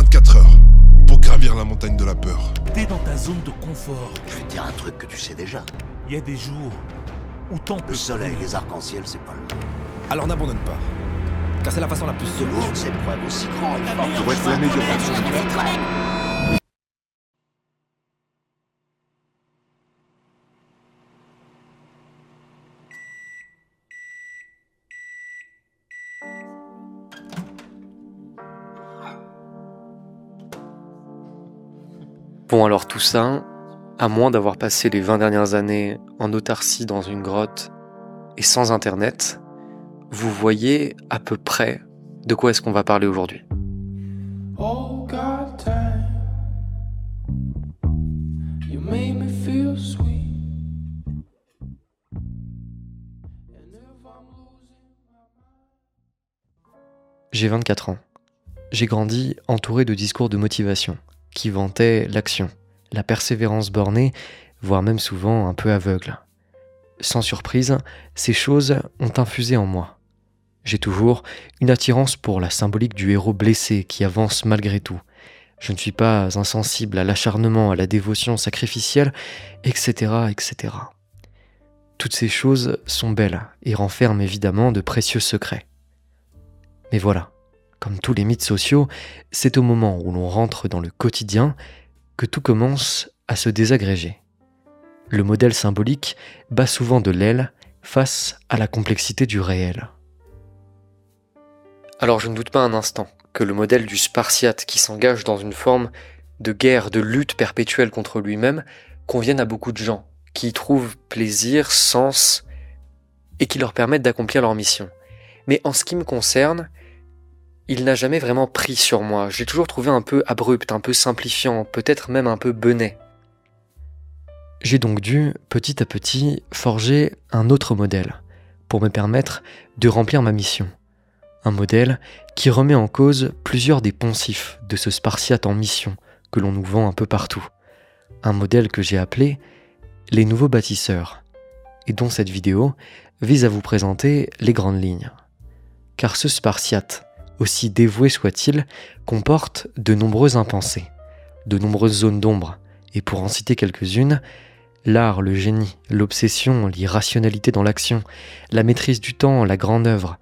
24 heures pour gravir la montagne de la peur. T'es dans ta zone de confort. Je vais te dire un truc que tu sais déjà. Il y a des jours où tant Le soleil, les arcs-en-ciel, c'est pas le même. Alors n'abandonne pas. Car c'est la façon la plus De lourdes épreuves aussi grandes et être la meilleure version Bon alors tout ça, à moins d'avoir passé les 20 dernières années en autarcie dans une grotte et sans internet, vous voyez à peu près de quoi est-ce qu'on va parler aujourd'hui. Oh J'ai 24 ans. J'ai grandi entouré de discours de motivation qui vantaient l'action, la persévérance bornée, voire même souvent un peu aveugle. Sans surprise, ces choses ont infusé en moi. J'ai toujours une attirance pour la symbolique du héros blessé qui avance malgré tout. Je ne suis pas insensible à l'acharnement, à la dévotion sacrificielle, etc., etc. Toutes ces choses sont belles et renferment évidemment de précieux secrets. Mais voilà, comme tous les mythes sociaux, c'est au moment où l'on rentre dans le quotidien que tout commence à se désagréger. Le modèle symbolique bat souvent de l'aile face à la complexité du réel. Alors je ne doute pas un instant que le modèle du Spartiate qui s'engage dans une forme de guerre, de lutte perpétuelle contre lui-même convienne à beaucoup de gens, qui y trouvent plaisir, sens, et qui leur permettent d'accomplir leur mission. Mais en ce qui me concerne, il n'a jamais vraiment pris sur moi. J'ai toujours trouvé un peu abrupt, un peu simplifiant, peut-être même un peu benet. J'ai donc dû, petit à petit, forger un autre modèle pour me permettre de remplir ma mission. Un modèle qui remet en cause plusieurs des poncifs de ce Spartiate en mission que l'on nous vend un peu partout. Un modèle que j'ai appelé les nouveaux bâtisseurs, et dont cette vidéo vise à vous présenter les grandes lignes. Car ce Spartiate, aussi dévoué soit-il, comporte de nombreux impensés, de nombreuses zones d'ombre, et pour en citer quelques-unes, l'art, le génie, l'obsession, l'irrationalité dans l'action, la maîtrise du temps, la grande œuvre,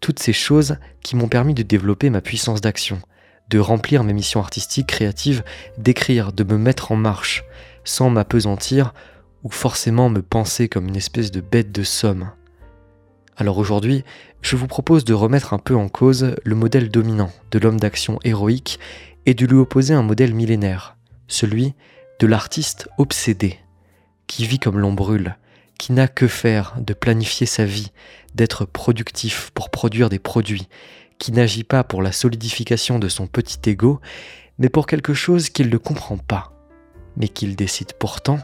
toutes ces choses qui m'ont permis de développer ma puissance d'action, de remplir mes missions artistiques, créatives, d'écrire, de me mettre en marche, sans m'apesantir ou forcément me penser comme une espèce de bête de somme. Alors aujourd'hui, je vous propose de remettre un peu en cause le modèle dominant de l'homme d'action héroïque et de lui opposer un modèle millénaire, celui de l'artiste obsédé, qui vit comme l'on brûle, qui n'a que faire de planifier sa vie, d'être productif pour produire des produits, qui n'agit pas pour la solidification de son petit ego, mais pour quelque chose qu'il ne comprend pas, mais qu'il décide pourtant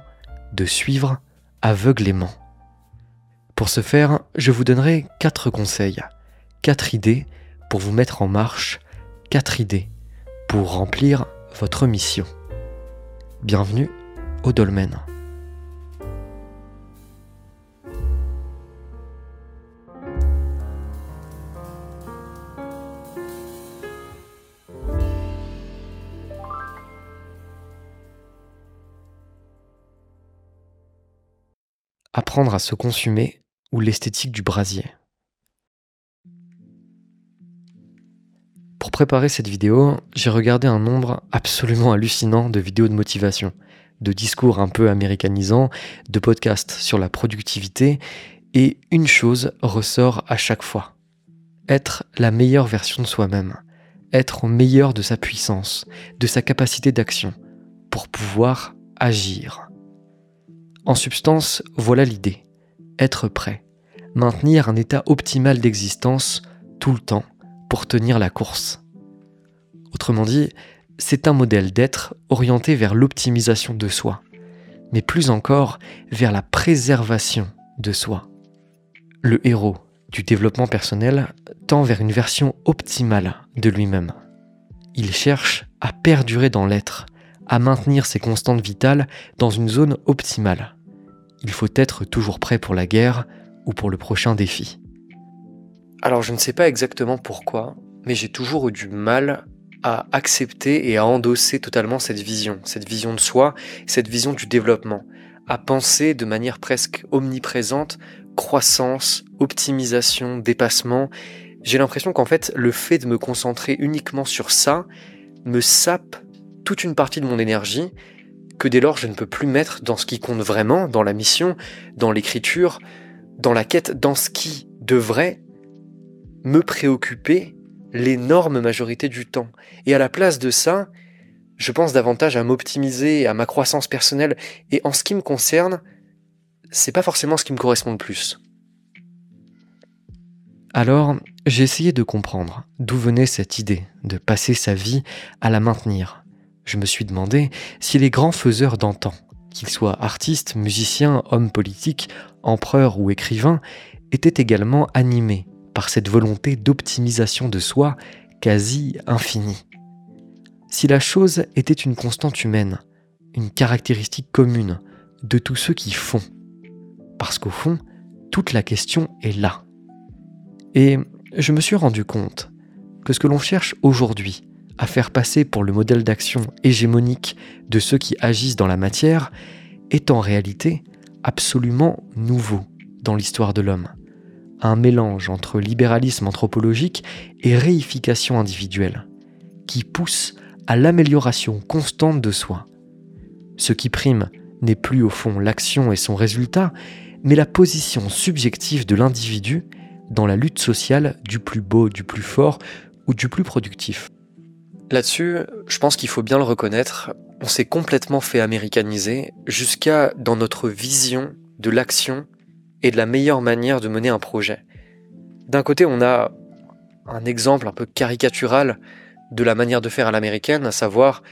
de suivre aveuglément. Pour ce faire, je vous donnerai quatre conseils, quatre idées pour vous mettre en marche, quatre idées pour remplir votre mission. Bienvenue au Dolmen. Apprendre à se consumer ou l'esthétique du brasier. Pour préparer cette vidéo, j'ai regardé un nombre absolument hallucinant de vidéos de motivation, de discours un peu américanisants, de podcasts sur la productivité, et une chose ressort à chaque fois. Être la meilleure version de soi-même, être au meilleur de sa puissance, de sa capacité d'action, pour pouvoir agir. En substance, voilà l'idée. Être prêt. Maintenir un état optimal d'existence tout le temps pour tenir la course. Autrement dit, c'est un modèle d'être orienté vers l'optimisation de soi, mais plus encore vers la préservation de soi. Le héros du développement personnel tend vers une version optimale de lui-même. Il cherche à perdurer dans l'être, à maintenir ses constantes vitales dans une zone optimale. Il faut être toujours prêt pour la guerre ou pour le prochain défi. Alors je ne sais pas exactement pourquoi, mais j'ai toujours eu du mal à accepter et à endosser totalement cette vision, cette vision de soi, cette vision du développement, à penser de manière presque omniprésente croissance, optimisation, dépassement. J'ai l'impression qu'en fait, le fait de me concentrer uniquement sur ça me sape toute une partie de mon énergie que dès lors je ne peux plus mettre dans ce qui compte vraiment, dans la mission, dans l'écriture, dans la quête, dans ce qui devrait me préoccuper l'énorme majorité du temps. Et à la place de ça, je pense davantage à m'optimiser, à ma croissance personnelle, et en ce qui me concerne, c'est pas forcément ce qui me correspond le plus. Alors, j'ai essayé de comprendre d'où venait cette idée de passer sa vie à la maintenir. Je me suis demandé si les grands faiseurs d'antan, qu'ils soient artistes, musiciens, hommes politiques, empereurs ou écrivains, étaient également animés par cette volonté d'optimisation de soi quasi infinie. Si la chose était une constante humaine, une caractéristique commune de tous ceux qui font, parce qu'au fond, toute la question est là. Et je me suis rendu compte que ce que l'on cherche aujourd'hui à faire passer pour le modèle d'action hégémonique de ceux qui agissent dans la matière est en réalité absolument nouveau dans l'histoire de l'homme. Un mélange entre libéralisme anthropologique et réification individuelle, qui pousse à l'amélioration constante de soi. Ce qui prime n'est plus au fond l'action et son résultat, mais la position subjective de l'individu dans la lutte sociale du plus beau, du plus fort ou du plus productif. Là-dessus, je pense qu'il faut bien le reconnaître, on s'est complètement fait américaniser jusqu'à dans notre vision de l'action et de la meilleure manière de mener un projet. D'un côté, on a un exemple un peu caricatural de la manière de faire à l'américaine, à savoir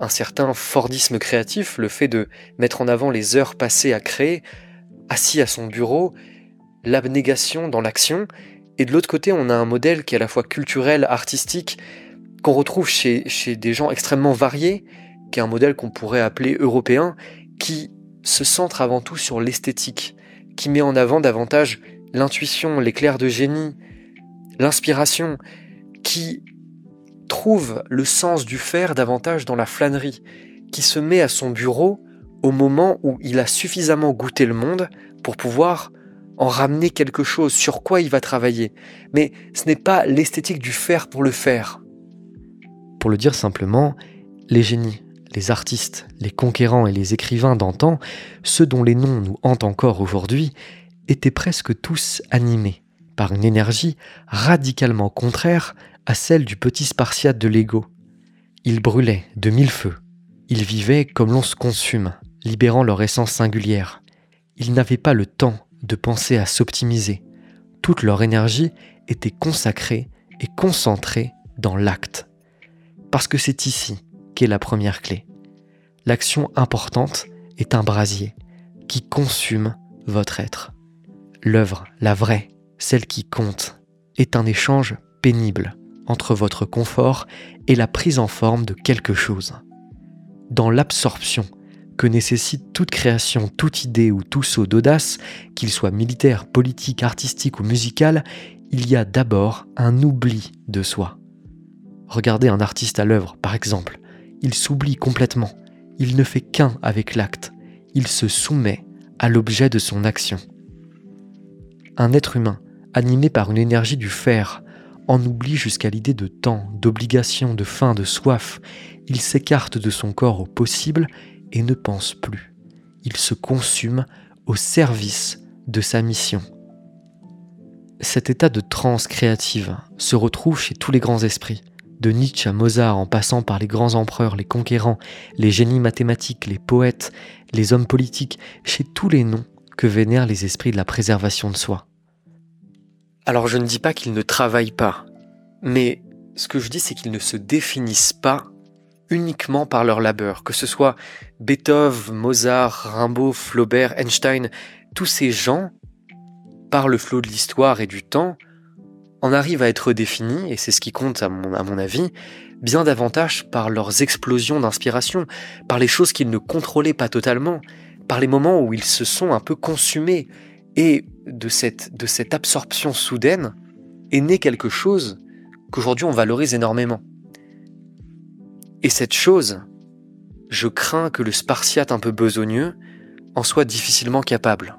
un certain Fordisme créatif, le fait de mettre en avant les heures passées à créer, assis à son bureau, l'abnégation dans l'action, et de l'autre côté, on a un modèle qui est à la fois culturel, artistique, qu'on retrouve chez, des gens extrêmement variés, qui est un modèle qu'on pourrait appeler européen, qui se centre avant tout sur l'esthétique, qui met en avant davantage l'intuition, l'éclair de génie, l'inspiration, qui trouve le sens du faire davantage dans la flânerie, qui se met à son bureau au moment où il a suffisamment goûté le monde pour pouvoir en ramener quelque chose, sur quoi il va travailler. Mais ce n'est pas l'esthétique du faire pour le faire. Pour le dire simplement, les génies, les artistes, les conquérants et les écrivains d'antan, ceux dont les noms nous hantent encore aujourd'hui, étaient presque tous animés par une énergie radicalement contraire à celle du petit spartiate de l'ego. Ils brûlaient de mille feux. Ils vivaient comme l'on se consume, libérant leur essence singulière. Ils n'avaient pas le temps de penser à s'optimiser. Toute leur énergie était consacrée et concentrée dans l'acte. Parce que c'est ici qu'est la première clé. L'action importante est un brasier qui consume votre être. L'œuvre, la vraie, celle qui compte, est un échange pénible entre votre confort et la prise en forme de quelque chose. Dans l'absorption que nécessite toute création, toute idée ou tout saut d'audace, qu'il soit militaire, politique, artistique ou musical, il y a d'abord un oubli de soi. Regardez un artiste à l'œuvre, par exemple. Il s'oublie complètement. Il ne fait qu'un avec l'acte. Il se soumet à l'objet de son action. Un être humain, animé par une énergie du faire, en oublie jusqu'à l'idée de temps, d'obligation, de faim, de soif. Il s'écarte de son corps au possible et ne pense plus. Il se consume au service de sa mission. Cet état de transe créative se retrouve chez tous les grands esprits, de Nietzsche à Mozart en passant par les grands empereurs, les conquérants, les génies mathématiques, les poètes, les hommes politiques, chez tous les noms que vénèrent les esprits de la préservation de soi. Alors je ne dis pas qu'ils ne travaillent pas, mais ce que je dis c'est qu'ils ne se définissent pas uniquement par leur labeur, que ce soit Beethoven, Mozart, Rimbaud, Flaubert, Einstein, tous ces gens, par le flot de l'histoire et du temps, en arrivent à être définis, et c'est ce qui compte à mon, avis, bien davantage par leurs explosions d'inspiration, par les choses qu'ils ne contrôlaient pas totalement, par les moments où ils se sont un peu consumés, et de cette, de cette absorption soudaine est né quelque chose qu'aujourd'hui on valorise énormément. Et cette chose, je crains que le spartiate un peu besogneux en soit difficilement capable.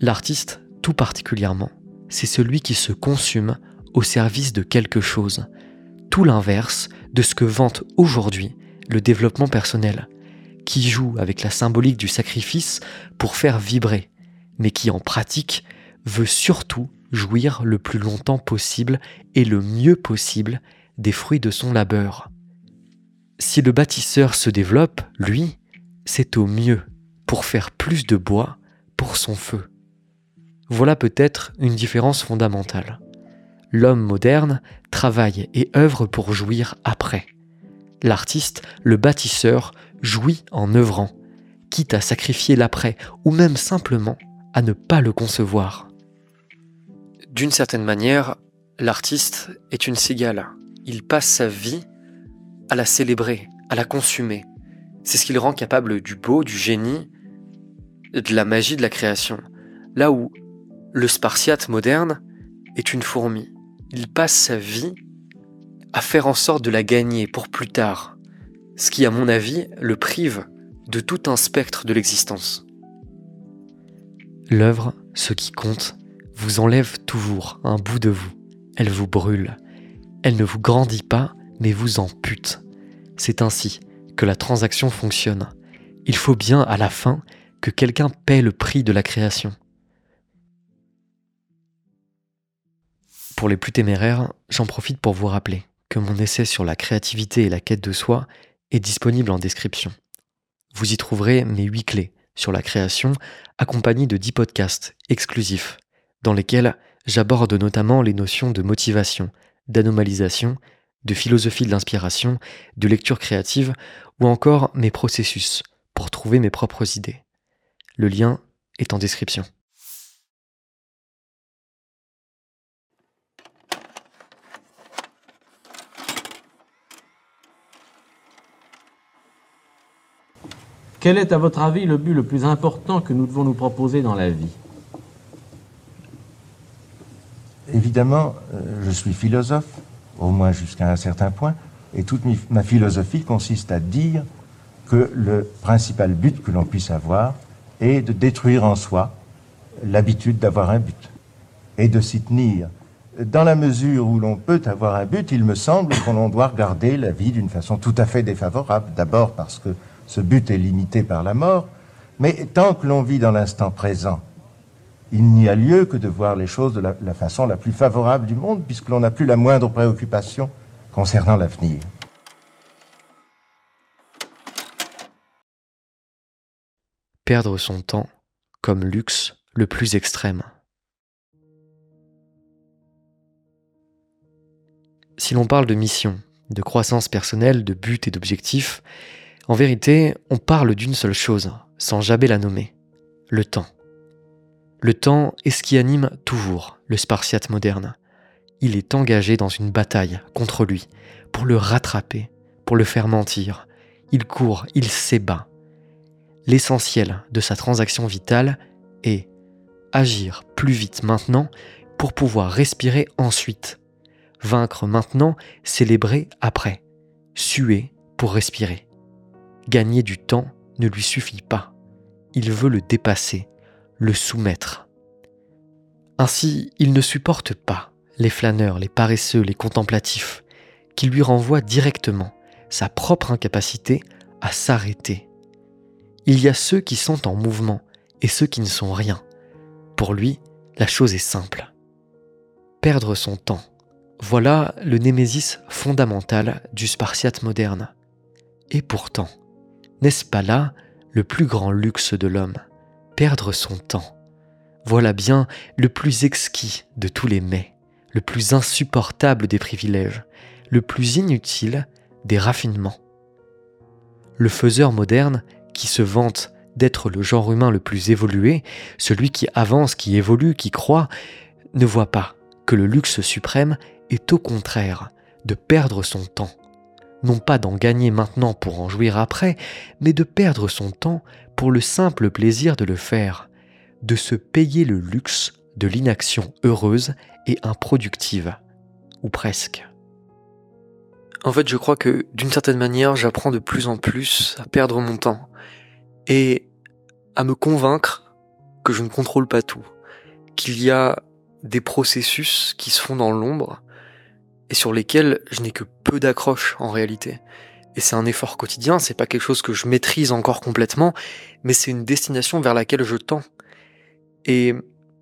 L'artiste, tout particulièrement, c'est celui qui se consume au service de quelque chose, tout l'inverse de ce que vante aujourd'hui le développement personnel, qui joue avec la symbolique du sacrifice pour faire vibrer, mais qui en pratique veut surtout jouir le plus longtemps possible et le mieux possible des fruits de son labeur. Si le bâtisseur se développe, lui, c'est au mieux pour faire plus de bois pour son feu. Voilà peut-être une différence fondamentale. L'homme moderne travaille et œuvre pour jouir après. L'artiste, le bâtisseur, jouit en œuvrant, quitte à sacrifier l'après ou même simplement à ne pas le concevoir. D'une certaine manière, l'artiste est une cigale. Il passe sa vie à la célébrer, à la consumer. C'est ce qui le rend capable du beau, du génie, de la magie de la création. Là où le spartiate moderne est une fourmi. Il passe sa vie à faire en sorte de la gagner pour plus tard, ce qui à mon avis le prive de tout un spectre de l'existence. L'œuvre, ce qui compte, vous enlève toujours un bout de vous. Elle vous brûle. Elle ne vous grandit pas, mais vous ampute. C'est ainsi que la transaction fonctionne. Il faut bien à la fin que quelqu'un paie le prix de la création. Pour les plus téméraires, j'en profite pour vous rappeler que mon essai sur la créativité et la quête de soi est disponible en description. Vous y trouverez mes huit clés sur la création, accompagnées de dix podcasts exclusifs, dans lesquels j'aborde notamment les notions de motivation, d'anomalisation, de philosophie de l'inspiration, de lecture créative, ou encore mes processus pour trouver mes propres idées. Le lien est en description. Quel est, à votre avis, le but le plus important que nous devons nous proposer dans la vie? Évidemment, euh, je suis philosophe, au moins jusqu'à un certain point, et toute ma philosophie consiste à dire que le principal but que l'on puisse avoir est de détruire en soi l'habitude d'avoir un but et de s'y tenir. Dans la mesure où l'on peut avoir un but, il me semble qu'on doit regarder la vie d'une façon tout à fait défavorable. D'abord parce que ce but est limité par la mort, mais tant que l'on vit dans l'instant présent, il n'y a lieu que de voir les choses de la, façon la plus favorable du monde, puisque l'on n'a plus la moindre préoccupation concernant l'avenir. Perdre son temps comme luxe le plus extrême. Si l'on parle de mission, de croissance personnelle, de but et d'objectif, en vérité, on parle d'une seule chose, sans jamais la nommer, le temps. Le temps est ce qui anime toujours le spartiate moderne. Il est engagé dans une bataille contre lui, pour le rattraper, pour le faire mentir. Il court, il s'ébat. L'essentiel de sa transaction vitale est agir plus vite maintenant pour pouvoir respirer ensuite. Vaincre maintenant, célébrer après. Suer pour respirer. Gagner du temps ne lui suffit pas. Il veut le dépasser, le soumettre. Ainsi, il ne supporte pas les flâneurs, les paresseux, les contemplatifs, qui lui renvoient directement sa propre incapacité à s'arrêter. Il y a ceux qui sont en mouvement et ceux qui ne sont rien. Pour lui, la chose est simple. Perdre son temps. Voilà le némésis fondamental du spartiate moderne. Et pourtant, n'est-ce pas là le plus grand luxe de l'homme? Perdre son temps. Voilà bien le plus exquis de tous les mets, le plus insupportable des privilèges, le plus inutile des raffinements. Le faiseur moderne, qui se vante d'être le genre humain le plus évolué, celui qui avance, qui évolue, qui croit, ne voit pas que le luxe suprême est au contraire de perdre son temps. Non pas d'en gagner maintenant pour en jouir après, mais de perdre son temps pour le simple plaisir de le faire, de se payer le luxe de l'inaction heureuse et improductive, ou presque. En fait, je crois que d'une certaine manière, j'apprends de plus en plus à perdre mon temps et à me convaincre que je ne contrôle pas tout, qu'il y a des processus qui se font dans l'ombre et sur lesquels je n'ai que peu d'accroche en réalité. Et c'est un effort quotidien, c'est pas quelque chose que je maîtrise encore complètement, mais c'est une destination vers laquelle je tends. Et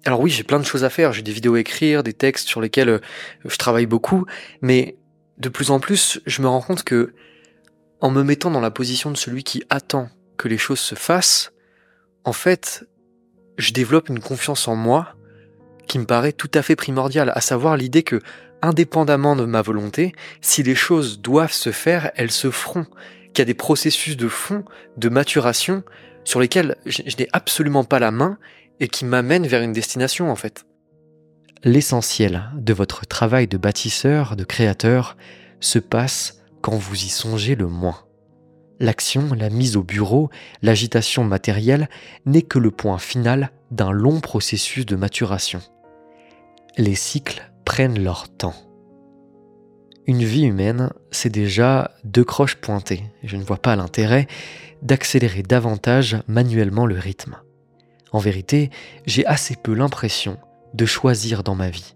alors oui, j'ai plein de choses à faire, j'ai des vidéos à écrire, des textes sur lesquels euh, je travaille beaucoup, mais de plus en plus, je me rends compte que en me mettant dans la position de celui qui attend que les choses se fassent, en fait, je développe une confiance en moi qui me paraît tout à fait primordiale, à savoir l'idée que, indépendamment de ma volonté, si les choses doivent se faire, elles se feront, qu'il y a des processus de fond, de maturation, sur lesquels je n'ai absolument pas la main et qui m'amènent vers une destination en fait. L'essentiel de votre travail de bâtisseur, de créateur, se passe quand vous y songez le moins. L'action, la mise au bureau, l'agitation matérielle n'est que le point final d'un long processus de maturation. Les cycles prennent leur temps. Une vie humaine, c'est déjà deux croches pointées. Je ne vois pas l'intérêt d'accélérer davantage manuellement le rythme. En vérité, j'ai assez peu l'impression de choisir dans ma vie.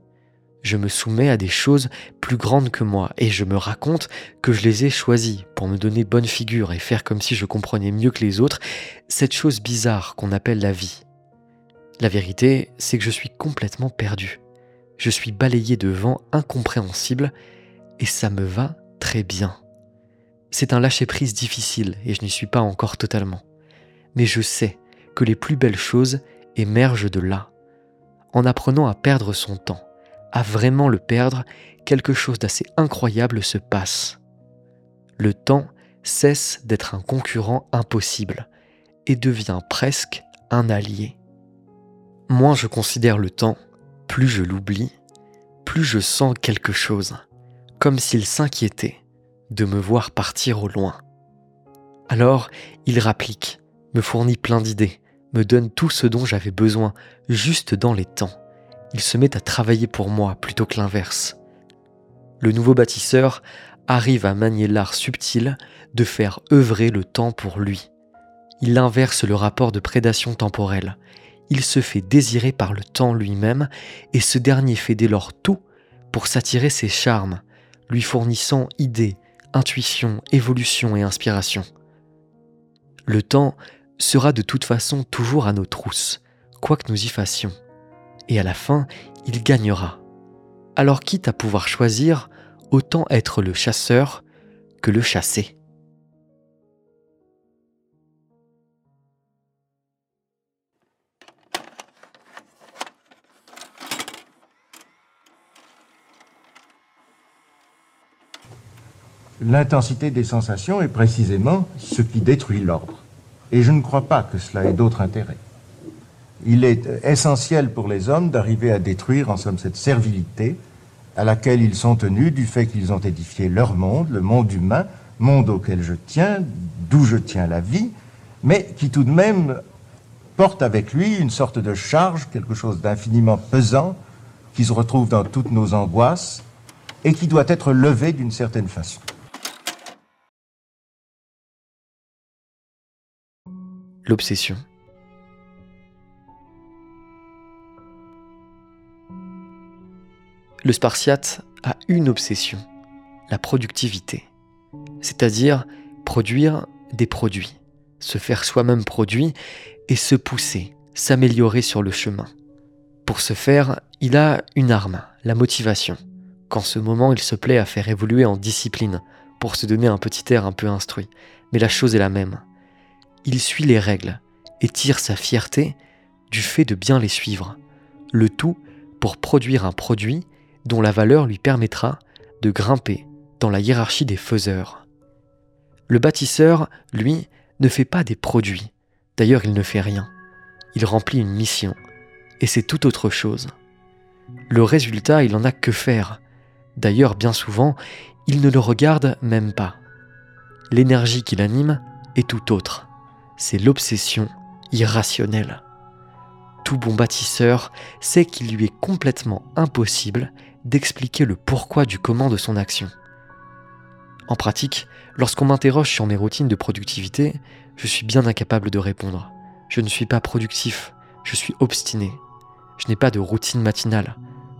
Je me soumets à des choses plus grandes que moi et je me raconte que je les ai choisies pour me donner bonne figure et faire comme si je comprenais mieux que les autres cette chose bizarre qu'on appelle la vie. La vérité, c'est que je suis complètement perdu. Je suis balayé de vent incompréhensible et ça me va très bien. C'est un lâcher-prise difficile et je n'y suis pas encore totalement. Mais je sais que les plus belles choses émergent de là. En apprenant à perdre son temps, à vraiment le perdre, quelque chose d'assez incroyable se passe. Le temps cesse d'être un concurrent impossible et devient presque un allié. Moins je considère le temps, plus je l'oublie, plus je sens quelque chose, comme s'il s'inquiétait de me voir partir au loin. Alors, il rapplique, me fournit plein d'idées, me donne tout ce dont j'avais besoin, juste dans les temps il se met à travailler pour moi plutôt que l'inverse. Le nouveau bâtisseur arrive à manier l'art subtil de faire œuvrer le temps pour lui. Il inverse le rapport de prédation temporelle. Il se fait désirer par le temps lui-même et ce dernier fait dès lors tout pour s'attirer ses charmes, lui fournissant idées, intuitions, évolution et inspiration. Le temps sera de toute façon toujours à nos trousses, quoi que nous y fassions et à la fin, il gagnera. Alors quitte à pouvoir choisir, autant être le chasseur que le chassé. L'intensité des sensations est précisément ce qui détruit l'ordre. Et je ne crois pas que cela ait d'autre intérêt il est essentiel pour les hommes d'arriver à détruire en somme cette servilité à laquelle ils sont tenus du fait qu'ils ont édifié leur monde, le monde humain, monde auquel je tiens, d'où je tiens la vie, mais qui tout de même porte avec lui une sorte de charge, quelque chose d'infiniment pesant, qui se retrouve dans toutes nos angoisses et qui doit être levé d'une certaine façon. L'obsession. Le Spartiate a une obsession, la productivité, c'est-à-dire produire des produits, se faire soi-même produit et se pousser, s'améliorer sur le chemin. Pour ce faire, il a une arme, la motivation, qu'en ce moment il se plaît à faire évoluer en discipline, pour se donner un petit air un peu instruit. Mais la chose est la même. Il suit les règles et tire sa fierté du fait de bien les suivre, le tout pour produire un produit dont la valeur lui permettra de grimper dans la hiérarchie des faiseurs. Le bâtisseur, lui, ne fait pas des produits. D'ailleurs, il ne fait rien. Il remplit une mission. Et c'est tout autre chose. Le résultat, il n'en a que faire. D'ailleurs, bien souvent, il ne le regarde même pas. L'énergie qui l'anime est tout autre. C'est l'obsession irrationnelle. Tout bon bâtisseur sait qu'il lui est complètement impossible d'expliquer le pourquoi du comment de son action. En pratique, lorsqu'on m'interroge sur mes routines de productivité, je suis bien incapable de répondre. Je ne suis pas productif, je suis obstiné. Je n'ai pas de routine matinale.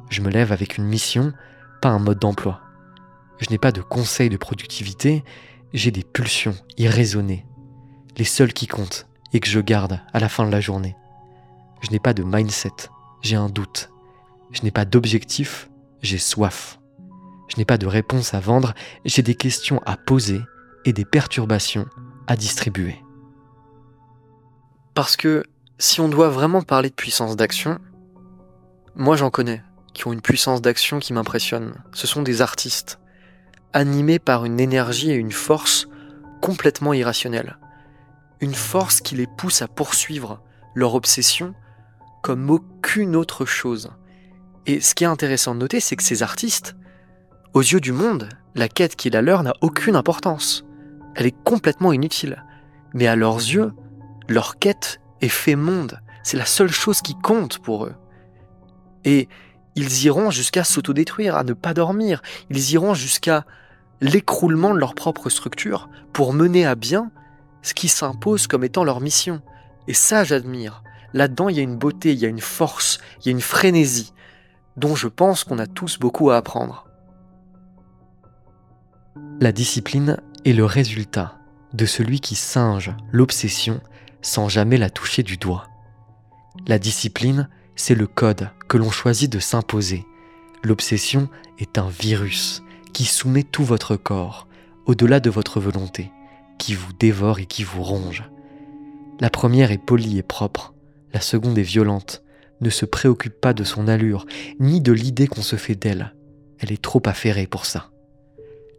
Je me lève avec une mission, pas un mode d'emploi. Je n'ai pas de conseils de productivité, j'ai des pulsions irraisonnées, les seules qui comptent et que je garde à la fin de la journée. Je n'ai pas de mindset, j'ai un doute. Je n'ai pas d'objectif, j'ai soif. Je n'ai pas de réponse à vendre, j'ai des questions à poser et des perturbations à distribuer. Parce que si on doit vraiment parler de puissance d'action, moi j'en connais qui ont une puissance d'action qui m'impressionne. Ce sont des artistes, animés par une énergie et une force complètement irrationnelles. Une force qui les pousse à poursuivre leur obsession comme aucune autre chose. Et ce qui est intéressant de noter, c'est que ces artistes, aux yeux du monde, la quête qu'il a leur n'a aucune importance. Elle est complètement inutile. Mais à leurs yeux, leur quête est fait monde. C'est la seule chose qui compte pour eux. Et ils iront jusqu'à s'autodétruire, à ne pas dormir. Ils iront jusqu'à l'écroulement de leur propre structure pour mener à bien ce qui s'impose comme étant leur mission. Et ça, j'admire. Là-dedans, il y a une beauté, il y a une force, il y a une frénésie, dont je pense qu'on a tous beaucoup à apprendre. La discipline est le résultat de celui qui singe l'obsession sans jamais la toucher du doigt. La discipline, c'est le code que l'on choisit de s'imposer. L'obsession est un virus qui soumet tout votre corps, au-delà de votre volonté, qui vous dévore et qui vous ronge. La première est polie et propre, la seconde est violente, ne se préoccupe pas de son allure, ni de l'idée qu'on se fait d'elle. Elle est trop affairée pour ça.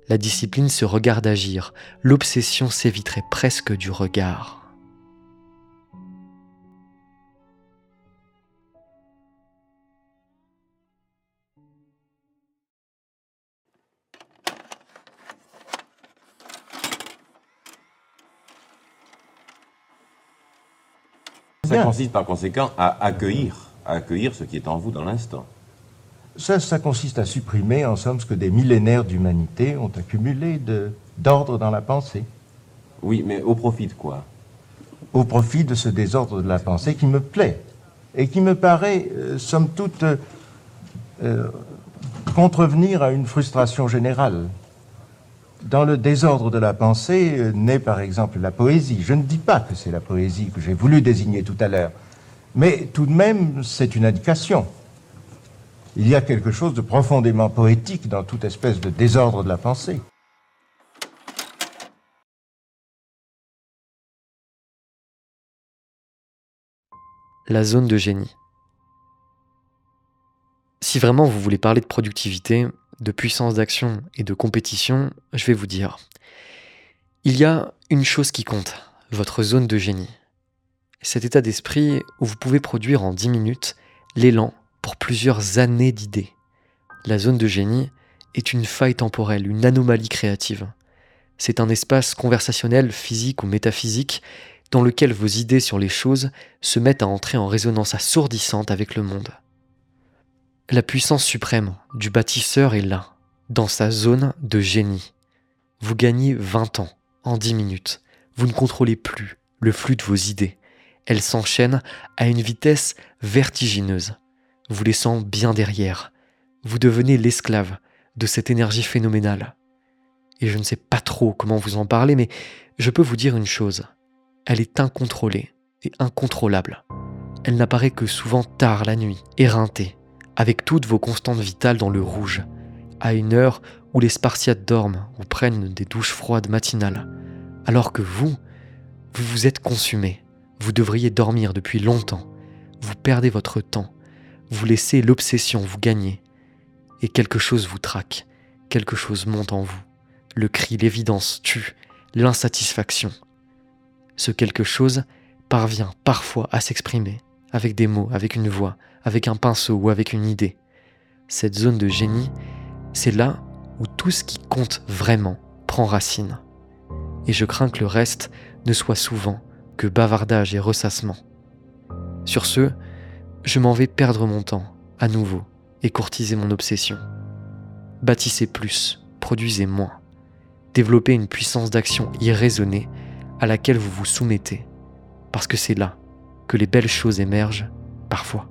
La discipline se regarde agir, l'obsession s'éviterait presque du regard. Ça Bien. consiste par conséquent à accueillir, à accueillir ce qui est en vous dans l'instant. Ça, ça consiste à supprimer, en somme, ce que des millénaires d'humanité ont accumulé de- d'ordre dans la pensée, Oui, mais au profit de quoi? Au profit de ce désordre de la pensée qui me plaît et qui me paraît, euh, somme toute, euh, euh, contrevenir à une frustration générale. Dans le désordre de la pensée euh, naît par exemple la poésie. Je ne dis pas que c'est la poésie que j'ai voulu désigner tout à l'heure, mais tout de même c'est une indication. Il y a quelque chose de profondément poétique dans toute espèce de désordre de la pensée. la zone de génie. Si vraiment vous voulez parler de productivité, de puissance d'action et de compétition, je vais vous dire. Il y a une chose qui compte, votre zone de génie. Cet état d'esprit où vous pouvez produire en 10 minutes l'élan pour plusieurs années d'idées. La zone de génie est une faille temporelle, une anomalie créative. C'est un espace conversationnel, physique ou métaphysique dans lequel vos idées sur les choses se mettent à entrer en résonance assourdissante avec le monde. La puissance suprême du bâtisseur est là, dans sa zone de génie. Vous gagnez 20 ans en 10 minutes. Vous ne contrôlez plus le flux de vos idées. Elles s'enchaînent à une vitesse vertigineuse, vous laissant bien derrière. Vous devenez l'esclave de cette énergie phénoménale. Et je ne sais pas trop comment vous en parler, mais je peux vous dire une chose elle est incontrôlée et incontrôlable. Elle n'apparaît que souvent tard la nuit, éreintée, avec toutes vos constantes vitales dans le rouge, à une heure où les Spartiates dorment ou prennent des douches froides matinales, alors que vous, vous vous êtes consumé, vous devriez dormir depuis longtemps, vous perdez votre temps, vous laissez l'obsession vous gagner, et quelque chose vous traque, quelque chose monte en vous. Le cri, l'évidence tue, l'insatisfaction, ce quelque chose parvient parfois à s'exprimer avec des mots, avec une voix, avec un pinceau ou avec une idée. Cette zone de génie, c'est là où tout ce qui compte vraiment prend racine. Et je crains que le reste ne soit souvent que bavardage et ressassement. Sur ce, je m'en vais perdre mon temps à nouveau et courtiser mon obsession. Bâtissez plus, produisez moins. développez une puissance d'action irraisonnée à laquelle vous vous soumettez, parce que c'est là que les belles choses émergent parfois.